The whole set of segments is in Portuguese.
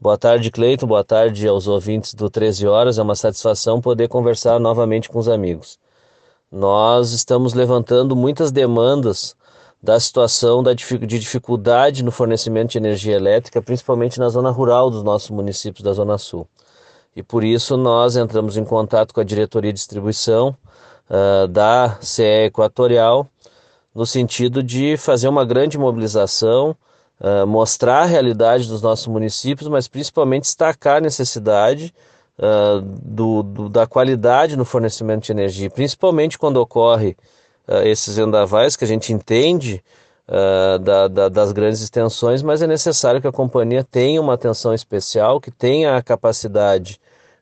Boa tarde, Cleito. Boa tarde aos ouvintes do 13 Horas. É uma satisfação poder conversar novamente com os amigos. Nós estamos levantando muitas demandas da situação de dificuldade no fornecimento de energia elétrica, principalmente na zona rural dos nossos municípios da Zona Sul. E por isso nós entramos em contato com a diretoria de distribuição uh, da CE Equatorial, no sentido de fazer uma grande mobilização uh, mostrar a realidade dos nossos municípios, mas principalmente destacar a necessidade uh, do, do, da qualidade no fornecimento de energia, principalmente quando ocorre uh, esses vendavais que a gente entende da, da, das grandes extensões, mas é necessário que a companhia tenha uma atenção especial, que tenha a capacidade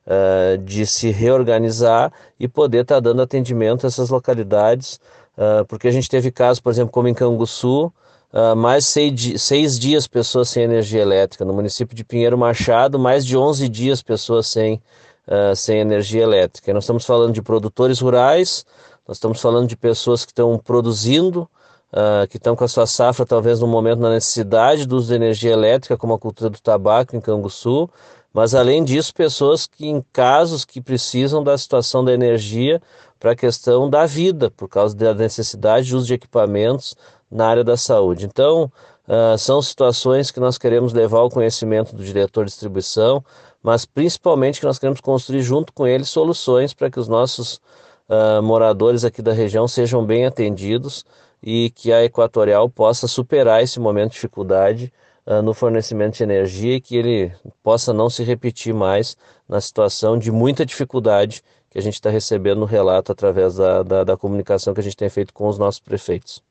Uh, de se reorganizar e poder estar tá dando atendimento a essas localidades, uh, porque a gente teve casos, por exemplo, como em Canguçu, uh, mais seis, seis, dias pessoas sem energia elétrica. No município de Pinheiro Machado, mais de 11 dias pessoas sem, uh, sem energia elétrica. E nós estamos falando de produtores rurais, nós estamos falando de pessoas que estão produzindo, uh, que estão com a sua safra talvez no momento na necessidade do uso de energia elétrica, como a cultura do tabaco em Canguçu, mas além disso, pessoas que em casos que precisam da situação da energia para a questão da vida, por causa da necessidade de uso de equipamentos na área da saúde. Então, uh, são situações que nós queremos levar ao conhecimento do diretor de distribuição, mas principalmente que nós queremos construir junto com ele soluções para que os nossos uh, moradores aqui da região sejam bem atendidos e que a Equatorial possa superar esse momento de dificuldade uh, no fornecimento de energia e que ele possa não se repetir mais na situação de muita dificuldade que a gente está recebendo no relato através da, da, da comunicação que a gente tem feito com os nossos prefeitos.